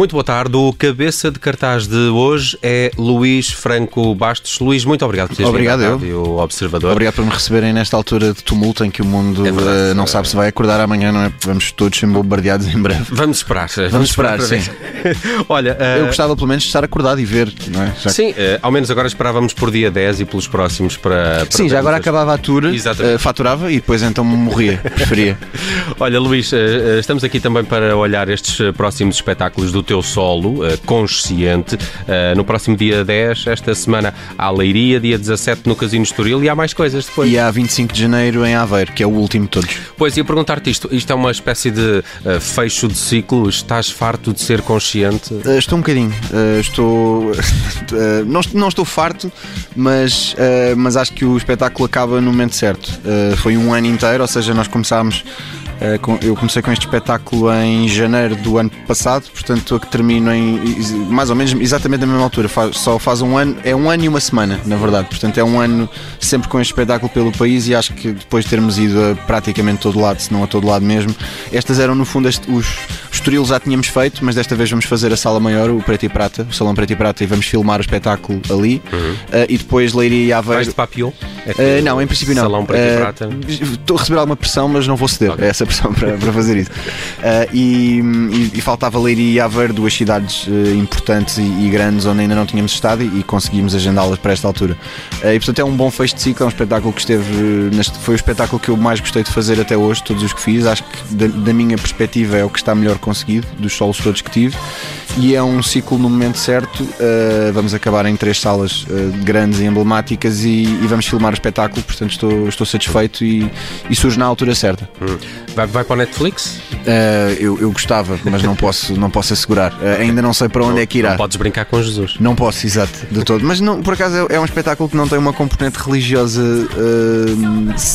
Muito boa tarde. O cabeça de cartaz de hoje é Luís Franco Bastos. Luís, muito obrigado por teres Obrigado, vindo eu. Rádio Observador. Obrigado por me receberem nesta altura de tumulto em que o mundo É verdade. eh, não sabe se vai acordar amanhã, não é? Vamos todos ser bombardeados em breve. Vamos esperar. Vamos esperar, para ver. Olha, Eu eh, gostava pelo menos de estar acordado e ver, não é? Já- Sim, eh, ao menos agora esperávamos por dia 10 e pelos próximos para. para Sim, já agora acabava a tour, faturava e depois então morria, preferia. Olha, Luís, estamos aqui também para olhar estes próximos espetáculos do teu solo, eh, consciente. Eh, No próximo dia 10, esta semana, há Leiria, dia 17 no Casino Estoril e há mais coisas depois. E há 25 de janeiro em Aveiro, que é o último de todos. Pois, ia perguntar-te isto. Isto é uma espécie de eh, fecho de ciclo? Estás farto de ser consciente? Estou um bocadinho, estou. não, não estou farto, mas, mas acho que o espetáculo acaba no momento certo. Foi um ano inteiro, ou seja, nós começámos. Eh, eu comecei com este espetáculo em janeiro do ano passado, portanto que termino em mais ou menos exatamente na mesma altura. Só faz um ano, é um ano e uma semana, na verdade. Portanto, é um ano sempre com este espetáculo pelo país e acho que depois de termos ido a praticamente todo lado, se não a todo lado mesmo, estas eram no fundo os Estoril já tínhamos feito, mas desta vez vamos fazer a sala maior, o Preto e Prata, o Salão Preto e Prata, e vamos filmar o espetáculo ali. Uh, e depois Leiria e Vais Aveiro. de papillon? É Uh, não, em princípio não. Salão preto e Uh, prata. Estou a receber alguma pressão, mas não vou ceder Ok. a essa pressão para, para fazer isso. E, e- e faltava Leiria e Aveiro, duas cidades importantes e, e grandes onde ainda não tínhamos estado e, conseguimos agendá-las para esta altura. E portanto é um bom fecho de ciclo, é um espetáculo que esteve. neste- foi o espetáculo que eu mais gostei de fazer até hoje, todos os que fiz. Acho que da, da minha perspectiva é o que está melhor conseguido, dos solos todos que tive. E é um ciclo no momento certo. Uh, vamos acabar em três salas uh, grandes e emblemáticas e, e vamos filmar o espetáculo, portanto estou, estou satisfeito e, e surge na altura certa. Hum. Vai, vai para o Netflix? Uh, eu, eu gostava, mas não posso, não posso assegurar. Ainda não sei para onde é que irá. Não podes brincar com Jesus. Não posso, exato, de todo. Mas não, por acaso é, é um espetáculo que não tem uma componente religiosa,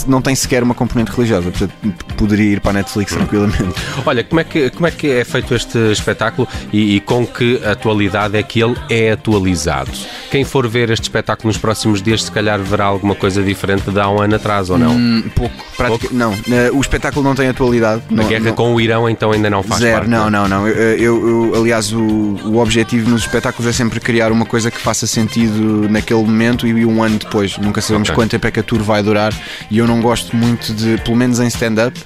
não tem sequer uma componente religiosa, portanto poderia ir para a Netflix tranquilamente. Olha, como é que, como é, que é feito este espetáculo e, e com que atualidade é que ele é atualizado? Quem for ver este espetáculo nos próximos dias, se calhar verá alguma coisa diferente de há um ano atrás, ou não? Hum, pouco, prática, não. Uh, o espetáculo não tem atualidade. A não, guerra não- com o Irão então ainda não faz Zero, parte. não, não, não. Eu, eu- eu- aliás, o, o objetivo nos espetáculos é sempre criar uma coisa que faça sentido naquele momento e um ano depois. Nunca sabemos Ok. quanto tempo é que a tour vai durar e eu não gosto muito de, pelo menos em stand-up.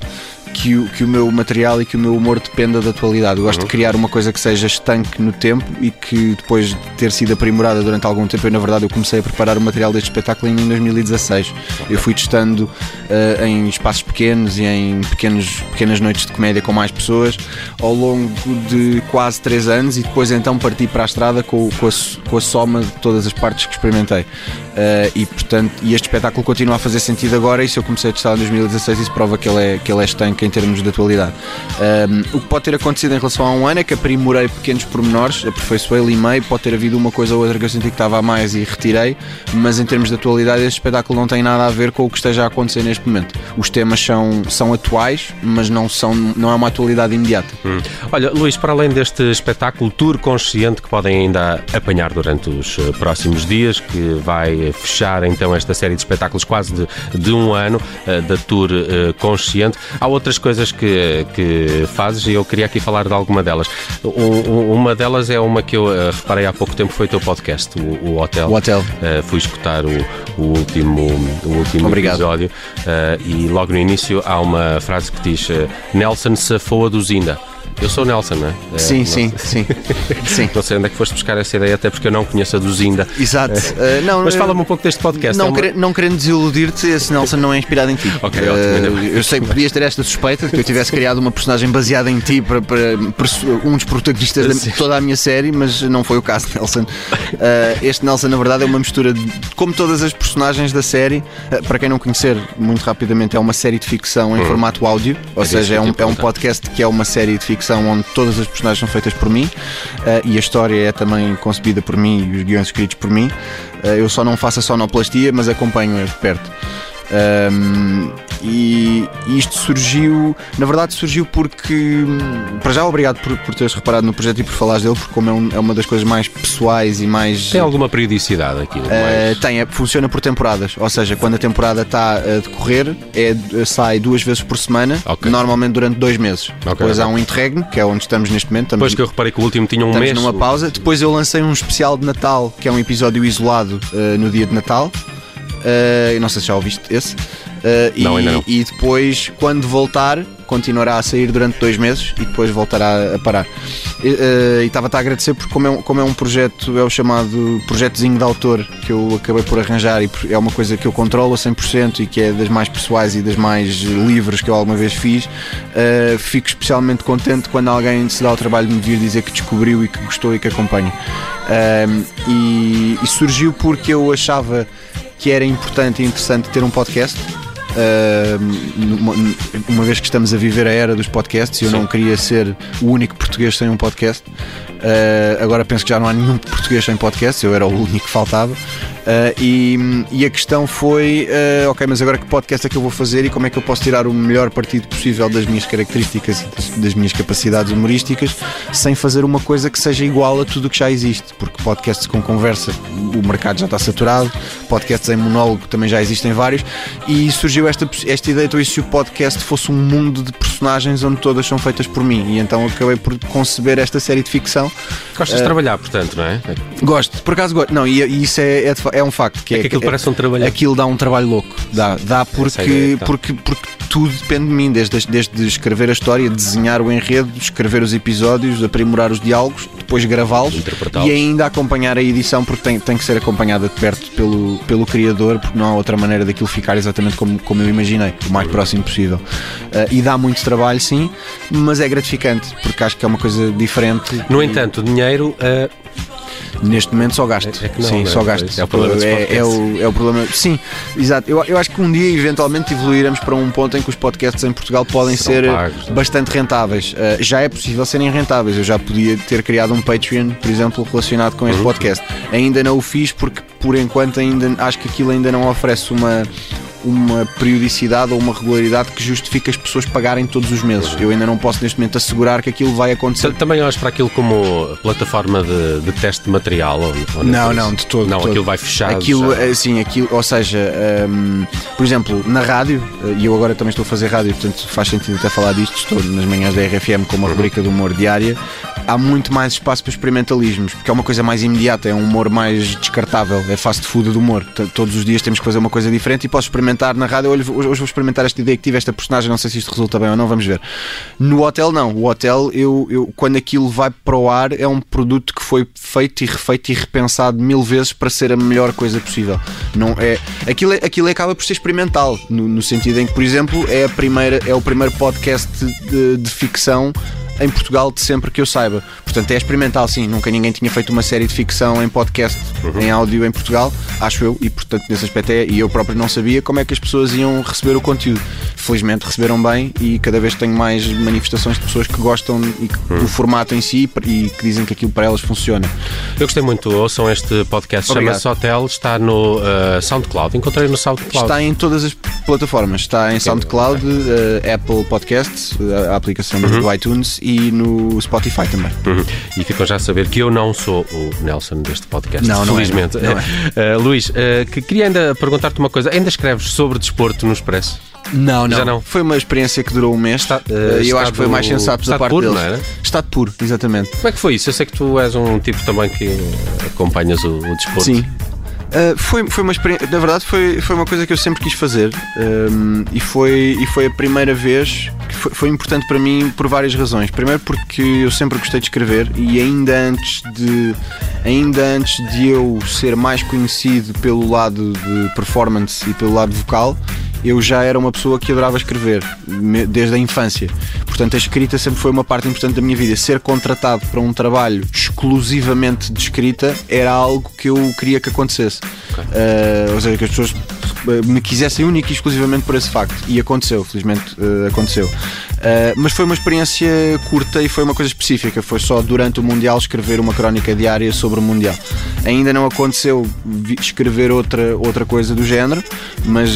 Que o, que o meu material e que o meu humor dependa da atualidade. Eu Uhum. gosto de criar uma coisa que seja estanque no tempo e que depois de ter sido aprimorada durante algum tempo, eu, na verdade, eu comecei a preparar o material deste espetáculo em 2016. Eu fui testando eh, em espaços pequenos e em pequenos, pequenas noites de comédia com mais pessoas ao longo de quase três anos e depois então parti para a estrada com, com, a, com a soma de todas as partes que experimentei. Eh, e portanto, e este espetáculo continua a fazer sentido agora e se eu comecei a testar em 2016 isso prova que ele é, que ele é estanque em termos de atualidade. Um, o que pode ter acontecido em relação a um ano é que aprimorei pequenos pormenores, aperfeiçoei, limei, pode ter havido uma coisa ou outra que eu senti que estava a mais e retirei, mas em termos de atualidade este espetáculo não tem nada a ver com o que esteja a acontecer neste momento. Os temas são, são atuais, mas não, são, não é uma atualidade imediata. Hum. Olha, Luís, para além deste espetáculo Tour Consciente que podem ainda apanhar durante os eh, próximos dias, que vai fechar então esta série de espetáculos quase de, de um ano eh, da Tour eh, Consciente, há outras coisas que, que fazes e eu queria aqui falar de alguma delas. Um- um- uma delas é uma que eu eh, reparei há pouco tempo, foi o teu podcast, o, o Hotel. O Hotel. Eh, fui escutar o, o último, o último Obrigado. episódio eh, e logo no início há uma frase que diz Nelson safou do Zinda. Eu sou o Nelson, não é? Eh, Sim, sim, sim. sim. Não sei onde é que foste buscar essa ideia, até porque eu não conheço a do Zinda. Exato. Uh, não, Mas uh, fala-me um pouco deste podcast. Não, é uma- quere- não querendo desiludir-te, esse Nelson não é inspirado em ti. Ok, Eh, ótimo, bem. eu sei que podias ter esta suspeita de que eu tivesse criado uma personagem baseada em ti para, para perso- um dos protagonistas de toda a minha série, mas não foi o caso, Nelson. Eh, este Nelson, na verdade, é uma mistura de, como todas as personagens da série. eh, para quem não conhecer, muito rapidamente, é uma série de ficção em formato áudio, ou Hum. Isso seja, é um, é um podcast que é uma série de ficção onde todas as personagens são feitas por mim eh, e a história é também concebida por mim e os guiões escritos por mim. Eh, eu só não faço a sonoplastia, mas acompanho-a de perto. Ahm, e, e isto surgiu, na verdade, surgiu porque, para já, obrigado por, por teres reparado no projeto e por falares dele, porque, como é, um- é uma das coisas mais pessoais e mais. Tem alguma periodicidade aqui? Uh, mais- tem, é- funciona por temporadas, ou seja, quando a temporada está a decorrer, é, sai duas vezes por semana, Ok. normalmente durante dois meses. Ok, Depois há um interregno, que é onde estamos neste momento. Estamos, Depois que eu reparei que o último tinha um estamos mês. numa pausa. Depois eu lancei um especial de Natal, que é um episódio isolado uh, no dia de Natal. Uh, não sei se já ouviste esse. Uh, Não, e, ainda não. e depois, quando voltar, continuará a sair durante dois meses e depois voltará a parar. E uh, e estava-te a agradecer porque, como é, um, como é um projeto, é o chamado projetozinho de autor que eu acabei por arranjar e é uma coisa que eu controlo a 100% e que é das mais pessoais e das mais livres que eu alguma vez fiz, uh, fico especialmente contente quando alguém se dá o trabalho de me vir dizer que descobriu e que gostou e que acompanha. Um, e, e surgiu porque eu achava que era importante e interessante ter um podcast. Um, uma, vez que estamos a viver a era dos podcasts eu Sim. não queria ser o único português sem um podcast, uh, agora penso que já não há nenhum português sem podcast, eu era o único que faltava. Uh, e, e a questão foi: uh, ok, mas agora que podcast é que eu vou fazer e como é que eu posso tirar o melhor partido possível das minhas características e das, das minhas capacidades humorísticas sem fazer uma coisa que seja igual a tudo o que já existe? Porque podcasts com conversa, o mercado já está saturado, podcasts em monólogo também já existem vários, e surgiu esta, esta ideia: então, e se o podcast fosse um mundo de personagens onde todas são feitas por mim? E então acabei por conceber esta série de ficção. Gostas de trabalhar, portanto, não é? Gosto, por acaso gosto. Não, e, e isso é, é, é um facto. Que É que aquilo parece um trabalho. Aquilo dá um trabalho louco. Dá, dá é ideia, porque, então. porque, porque tudo depende de mim, desde, desde escrever a história, desenhar o enredo, escrever os episódios, aprimorar os diálogos, depois gravá-los e ainda acompanhar a edição, porque tem, tem que ser acompanhada de perto pelo, pelo criador, porque não há outra maneira daquilo ficar exatamente como, como eu imaginei, o mais próximo possível. Ah, e dá muito trabalho, sim, mas é gratificante, porque acho que é uma coisa diferente. No entanto, o dinheiro. ah, Neste momento só gasto. É- é que não, sim, não é? só gasto. É o problema é, é o, é o problema. Sim, exato. Eu, eu acho que um dia, eventualmente, evoluiremos para um ponto em que os podcasts em Portugal podem Serão ser pagos, é? bastante rentáveis. Uh, já é possível serem rentáveis. Eu já podia ter criado um Patreon, por exemplo, relacionado com Uhum. este podcast. Ainda não o fiz porque, por enquanto, ainda acho que aquilo ainda não oferece uma. Uma periodicidade ou uma regularidade que justifique as pessoas pagarem todos os meses. Eu ainda não posso neste momento assegurar que aquilo vai acontecer. também olhas para aquilo como plataforma de, de teste de material? Ou, ou Não, por não, de todo. Não, de todo. aquilo vai fechado. Aquilo, já. assim, aquilo, ou seja, hum, por exemplo, na rádio, eh, e eu agora também estou a fazer rádio, portanto faz sentido até falar disto, estou nas manhãs da RFM com uma Uhum. rubrica de humor diária. Há muito mais espaço para experimentalismos, porque é uma coisa mais imediata, é um humor mais descartável, é fast food do humor. Todos os dias temos que fazer uma coisa diferente e posso experimentar na rádio. Hoje, hoje vou experimentar esta ideia que tive, esta personagem, não sei se isto resulta bem ou não, vamos ver. No hotel, não. O hotel, eu, eu, quando aquilo vai para o ar, é um produto que foi feito e refeito e repensado mil vezes para ser a melhor coisa possível. Não é, aquilo, é- aquilo acaba por ser experimental, no, no sentido em que, por exemplo, é, a primeira, é o primeiro podcast de, de ficção em Portugal de sempre que eu saiba. Portanto, é experimental, sim. Nunca ninguém tinha feito uma série de ficção em podcast, em áudio em Portugal, acho eu, e portanto, nesse aspecto é. E eu próprio não sabia como é que as pessoas iam receber o conteúdo. Felizmente receberam bem e cada vez tenho mais manifestações de pessoas que gostam que, do formato em si e que dizem que aquilo para elas funciona. Eu gostei muito. Ouçam este podcast, chama-se Hotel, está no ah, SoundCloud. Encontrei no SoundCloud. Está em todas as plataformas. Está em SoundCloud, eh, Apple Podcasts, a aplicação do iTunes e no Spotify também. Uhum. E ficam já a saber que eu não sou o Nelson deste podcast, Não, não é, felizmente. não é. Eh, Luís, eh, que queria ainda perguntar-te uma coisa. Ainda escreves sobre desporto no Expresso? Não, não. Já não. Foi uma experiência que durou um mês. Está- Eh, eu acho que foi mais sensato da parte puro, deles. não? Estado puro, exatamente. Como é que foi isso? Eu sei que tu és um tipo também que acompanhas o, o desporto. Sim. Uh, foi, foi uma experiência, na verdade foi, foi uma coisa que eu sempre quis fazer um, e, foi, e foi a primeira vez que foi, foi importante para mim por várias razões. Primeiro porque eu sempre gostei de escrever e ainda antes de ainda antes de eu ser mais conhecido pelo lado de performance e pelo lado vocal, eu já era uma pessoa que adorava escrever desde a infância. Portanto, a escrita sempre foi uma parte importante da minha vida. Ser contratado para um trabalho exclusivamente de escrita era algo que eu queria que acontecesse. Uh, ou seja, que as pessoas me quisessem única e exclusivamente por esse facto. E aconteceu, felizmente uh, aconteceu. Uh, mas foi uma experiência curta e foi uma coisa específica. Foi só durante o Mundial escrever uma crónica diária sobre o Mundial. Ainda não aconteceu escrever outra, outra coisa do género, mas,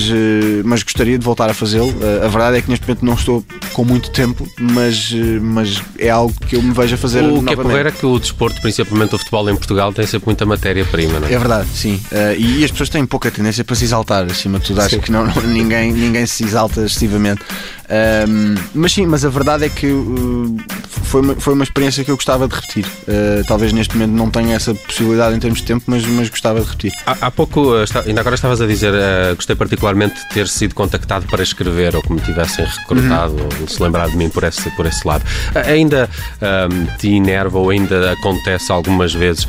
mas gostaria de voltar a fazê-lo. a verdade é que neste momento não estou com muito tempo, mas, mas é algo que eu me vejo a fazer. O novamente. que é porreiro é que o desporto, principalmente o futebol em Portugal, tem sempre muita matéria-prima, não é? É verdade, sim. e as pessoas têm pouca tendência para se exaltar, acima de tudo. Acho sim. que não, não, ninguém, ninguém se exalta excessivamente. Um, mas sim, mas a verdade é que uh, foi, uma, foi uma experiência que eu gostava de repetir. Uh, talvez neste momento não tenha essa possibilidade em termos de tempo, mas, mas gostava de repetir. Há, há pouco, uh, ainda agora estavas a dizer, uh, gostei particularmente de ter sido contactado para escrever ou que me tivessem recrutado uhum. ou se lembrar de mim por esse, por esse lado. ainda um, te enerva ou ainda acontece algumas vezes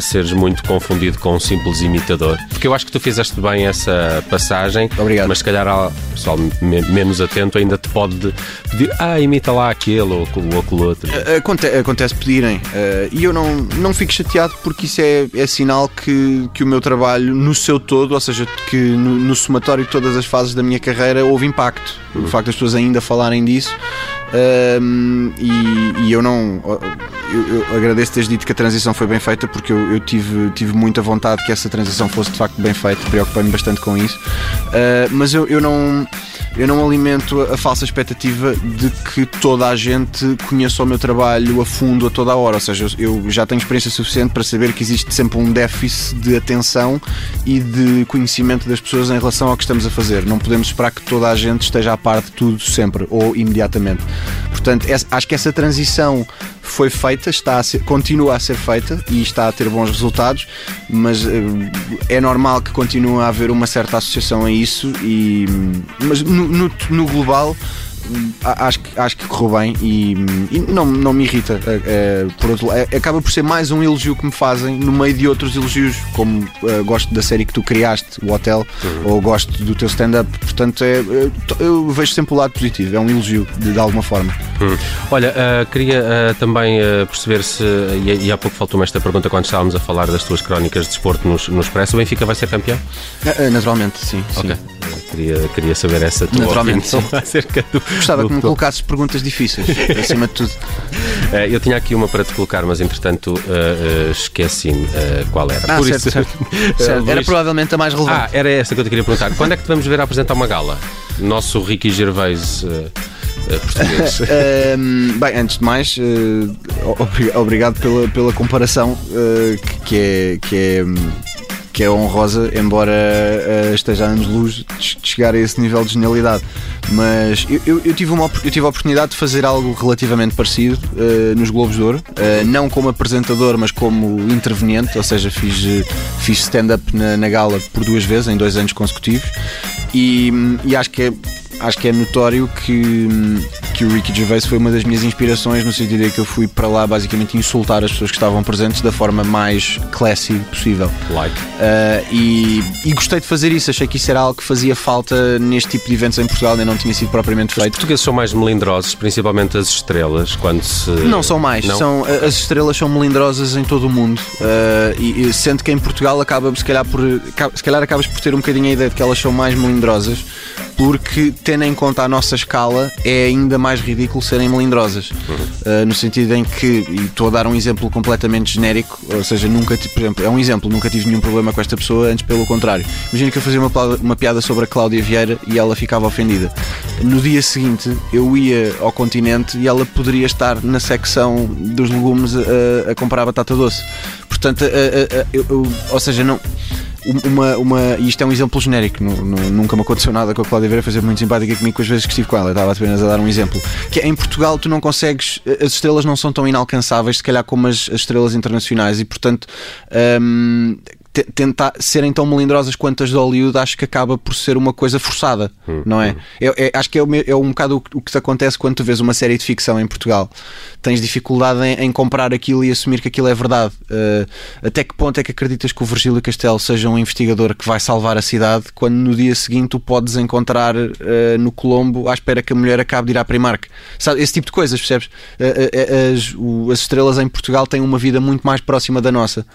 seres muito confundido com um simples imitador? Porque eu acho que tu fizeste bem essa passagem, Obrigado. mas se calhar há pessoal menos atento ainda te pode pedir, ah, imita lá aquele ou, ou aquele outro. Acontece, acontece pedirem uh, e eu não, não fico chateado porque isso é, é sinal que, que o meu trabalho no seu todo, ou seja, que no, no somatório de todas as fases da minha carreira houve impacto. Uhum. O facto das pessoas ainda falarem disso uh, e, e, eu não. Eu, eu, agradeço teres dito que a transição foi bem feita porque eu, eu, tive, tive muita vontade que essa transição fosse de facto bem feita, preocupei-me bastante com isso, uh, mas eu, eu não eu não alimento a falsa expectativa de que toda a gente conheça o meu trabalho a fundo a toda a hora. Ou seja, eu já tenho experiência suficiente para saber que existe sempre um déficit de atenção e de conhecimento das pessoas em relação ao que estamos a fazer. Não podemos esperar que toda a gente esteja a par de tudo sempre ou imediatamente. Portanto, acho que essa transição foi feita, está a ser, continua a ser feita e está a ter bons resultados, mas uh, é normal que continue a haver uma certa associação a isso, e, mas no, no, no global acho que, acho que correu bem e, e não, não me irrita. É, é, por outro, é, acaba por ser mais um elogio que me fazem no meio de outros elogios, como uh, gosto da série que tu criaste, o Hotel, uhum. ou gosto do teu stand-up. Portanto, é, eu, eu vejo sempre o lado positivo, é um elogio de, de alguma forma. Uhum. Olha, uh, queria uh, também perceber se, e, e, há pouco faltou-me esta pergunta quando estávamos a falar das tuas crónicas de desporto no, no Expresso, o Benfica vai ser campeão? naturalmente, sim. Ok. Sim. Queria, queria saber essa tua Naturalmente, opinião acerca do. Gostava do que me colocasses perguntas difíceis, acima de tudo. Uh, eu tinha aqui uma para te colocar, mas entretanto uh, uh, esqueci-me qual era. Ah, Por certo, isso, certo. certo. Era provavelmente a mais relevante. Ah, era essa que eu te queria perguntar. Quando é que te vamos ver a apresentar uma gala? Nosso Ricky Gervais. português. bem, antes de mais, obrigado pela, pela comparação que é, que é que é honrosa, embora uh, esteja a anos-luz de chegar a esse nível de genialidade. Mas eu, eu, eu, tive, uma, eu tive a oportunidade de fazer algo relativamente parecido uh, nos Globos de Ouro, uh, não como apresentador, mas como interveniente, ou seja, fiz, fiz stand-up na, na gala por duas vezes, em dois anos consecutivos, e, e acho que é acho que é notório que, que o Ricky Gervais foi uma das minhas inspirações no sentido de que eu fui para lá basicamente insultar as pessoas que estavam presentes da forma mais classy possível. Like. Uh, e, e, gostei de fazer isso, achei que isso era algo que fazia falta neste tipo de eventos em Portugal, ainda não tinha sido propriamente feito. Os portugueses são mais melindrosos, principalmente as estrelas, quando se. Não são mais, não? São, as estrelas são melindrosas em todo o mundo. Uh, e, sendo que em Portugal acaba se calhar por. Se calhar acabas por ter um bocadinho a ideia de que elas são mais melindrosas porque, tendo em conta a nossa escala, é ainda mais ridículo serem melindrosas. Uhum. Uh, no sentido em que, e estou a dar um exemplo completamente genérico, ou seja, nunca, por exemplo, é um exemplo, nunca tive nenhum problema com esta pessoa, antes pelo contrário. Imagina que eu fazia uma, uma piada sobre a Cláudia Vieira e ela ficava ofendida. No dia seguinte, eu ia ao continente e ela poderia estar na secção dos legumes a, a comprar batata doce. Portanto, a, a, eu, ou seja, não uma, uma, isto é um exemplo genérico, nunca me aconteceu nada com a Cláudia Vera, fazer muito simpática comigo com as vezes que estive com ela, estava apenas a dar um exemplo. Que é, em Portugal tu não consegues, as estrelas não são tão inalcançáveis, se calhar como as, as estrelas internacionais, e portanto hum, tentar serem tão melindrosas quanto as de Hollywood, acho que acaba por ser uma coisa forçada, hum, não é? Hum. é, é acho que é, o, é um bocado o, o que te acontece quando tu vês uma série de ficção em Portugal. Tens dificuldade em, em comprar aquilo e assumir que aquilo é verdade. Uh, até que ponto é que acreditas que o Virgílio Castelo seja um investigador que vai salvar a cidade quando no dia seguinte tu podes encontrar uh, no Colombo à espera que a mulher acabe de ir à Primark? Sabe, esse tipo de coisas, percebes? Uh, as, o, as estrelas em Portugal têm uma vida muito mais próxima da nossa.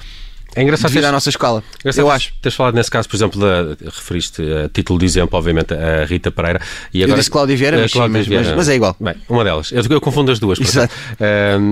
É engraçado devido teres- à nossa escola. Engraçado Eu acho. Teres falado nesse caso, por exemplo, da, referiste a título de exemplo, obviamente, a Rita Pereira. E Eu disse Cláudia Vieira, a mas Cláudia mas- Vieira. mas- mas é igual. Bem, uma delas. Eu, eu confundo as duas. Exato.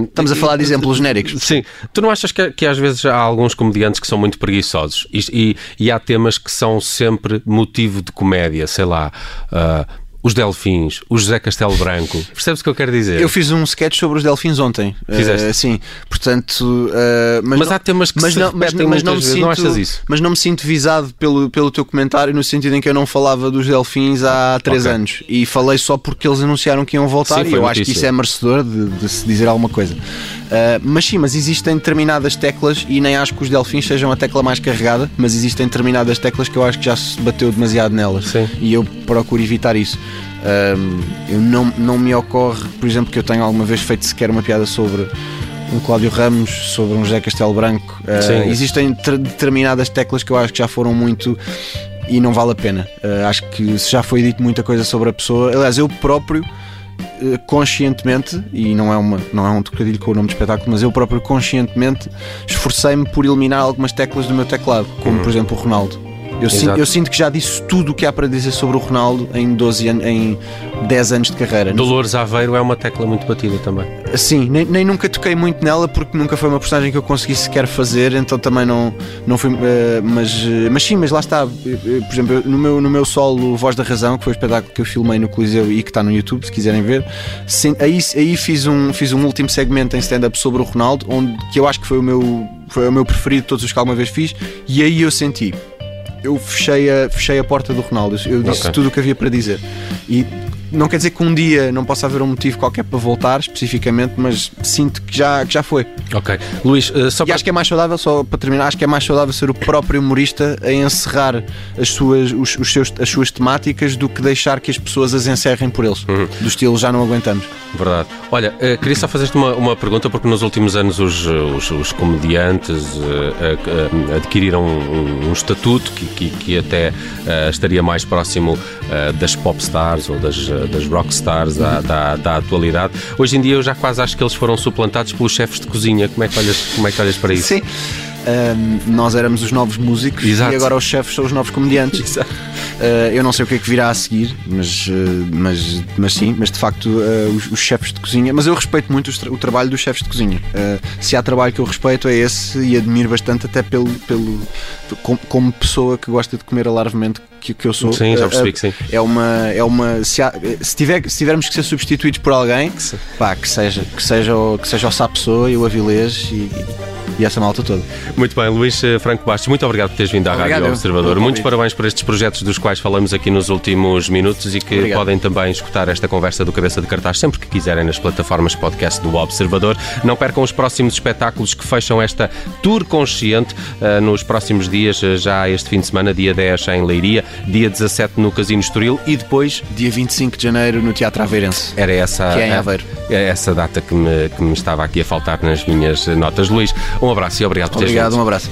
Estamos a falar de exemplos genéricos. Sim. Tu não achas que, que às vezes há alguns comediantes que são muito preguiçosos e, e- e há temas que são sempre motivo de comédia, sei lá. ah, os Delfins, o José Castelo Branco. Percebes o que eu quero dizer? Eu fiz um sketch sobre os delfins ontem. Fizeste? Eh, sim, portanto. eh, mas Mas não- há temas que mas se não, mas, mas não me vezes, não sinto, achas isso? Mas não me sinto visado pelo, pelo teu comentário no sentido em que eu não falava dos delfins há três Ok. anos e falei só porque eles anunciaram que iam voltar Sim, e eu acho que notícia. isso é merecedor de, de se dizer alguma coisa. Eh, mas sim, mas existem determinadas teclas e nem acho que os delfins sejam a tecla mais carregada, mas existem determinadas teclas que eu acho que já se bateu demasiado nelas Sim. e eu procuro evitar isso. Eu não, não me ocorre, por exemplo, que eu tenha alguma vez feito sequer uma piada sobre um Cláudio Ramos, sobre um José Castelo Branco. Uh, existem ter- determinadas teclas que eu acho que já foram muito e não vale a pena. Uh, acho que se já foi dito muita coisa sobre a pessoa. Aliás, eu próprio. Uh, Conscientemente, e não é, uma, não é um trocadilho com o nome do espetáculo, mas eu próprio conscientemente esforcei-me por eliminar algumas teclas do meu teclado, como por exemplo o Ronaldo. Eu, sin- Exato. eu sinto que já disse tudo o que há para dizer sobre o Ronaldo em 12 anos, em 10 anos de carreira. Dolores Aveiro é uma tecla muito batida também. Sim, nem, nem nunca toquei muito nela porque nunca foi uma personagem que eu consegui sequer fazer, então também não, não foi. eh, mas, eh, mas sim, mas lá está. Eh, Por exemplo, no meu, no meu solo Voz da Razão, que foi o espetáculo que eu filmei no Coliseu e que está no YouTube, se quiserem ver, sim, aí, aí fiz, um, fiz um último segmento em stand-up sobre o Ronaldo, onde, que eu acho que foi o, meu, foi o meu preferido de todos os que alguma vez fiz, e aí eu senti. Eu fechei a, fechei a porta do Ronaldo, eu disse Ok. tudo o que havia para dizer. E não quer dizer que um dia não possa haver um motivo qualquer para voltar, especificamente, mas sinto que já, que já foi. Ok. Luís, eh, só E para. acho que é mais saudável, só para terminar, acho que é mais saudável ser o próprio humorista a encerrar as suas, os, os seus, as suas temáticas do que deixar que as pessoas as encerrem por eles. Uhum. Do estilo já não aguentamos. Verdade. Olha, eh, queria só fazer-te uma, uma pergunta, porque nos últimos anos os, eh, os, os comediantes eh, adquiriram um, um estatuto que, que, que até estaria mais próximo das popstars ou das, das rockstars da, da, da atualidade. Hoje em dia eu já quase acho que eles foram suplantados pelos chefes de cozinha. Como é que olhas, como é que olhas para isso? Sim. Ahm, nós éramos os novos músicos Exato. e agora os chefes são os novos comediantes. Exato. Uh, eu não sei o que é que virá a seguir, mas, uh, mas, mas sim, mas de facto uh, os, os chefes de cozinha. Mas eu respeito muito tra- o trabalho dos chefes de cozinha. Se há trabalho que eu respeito é esse e admiro bastante, até pelo, pelo como, como pessoa que gosta de comer alarvemente que, que eu sou. Sim, já percebi que sim. É uma. É uma se, há- se, tiver, se tivermos que ser substituídos por alguém, pá, que seja, que seja, o, que seja o Sá Pessoa e o Avilés e, e essa malta toda. Muito bem, Luís eh, Franco Bastos, muito obrigado por teres vindo à Obrigado, Rádio. Observador. Muitos parabéns por estes projetos dos quais falamos aqui nos últimos minutos e que Obrigado. podem também escutar esta conversa do Cabeça de Cartaz sempre que quiserem nas plataformas podcast do Observador. Não percam os próximos espetáculos que fecham esta Tour Consciente eh, nos próximos dias, eh, já este fim de semana, dia 10 em Leiria, dia 17 no Casino Estoril e depois Dia 25 de janeiro no Teatro Aveirense. era essa, Que é em Aveiro. é essa data que me, que me estava aqui a faltar nas minhas notas. Luís, um abraço e obrigado por teres Obrigado, um abraço.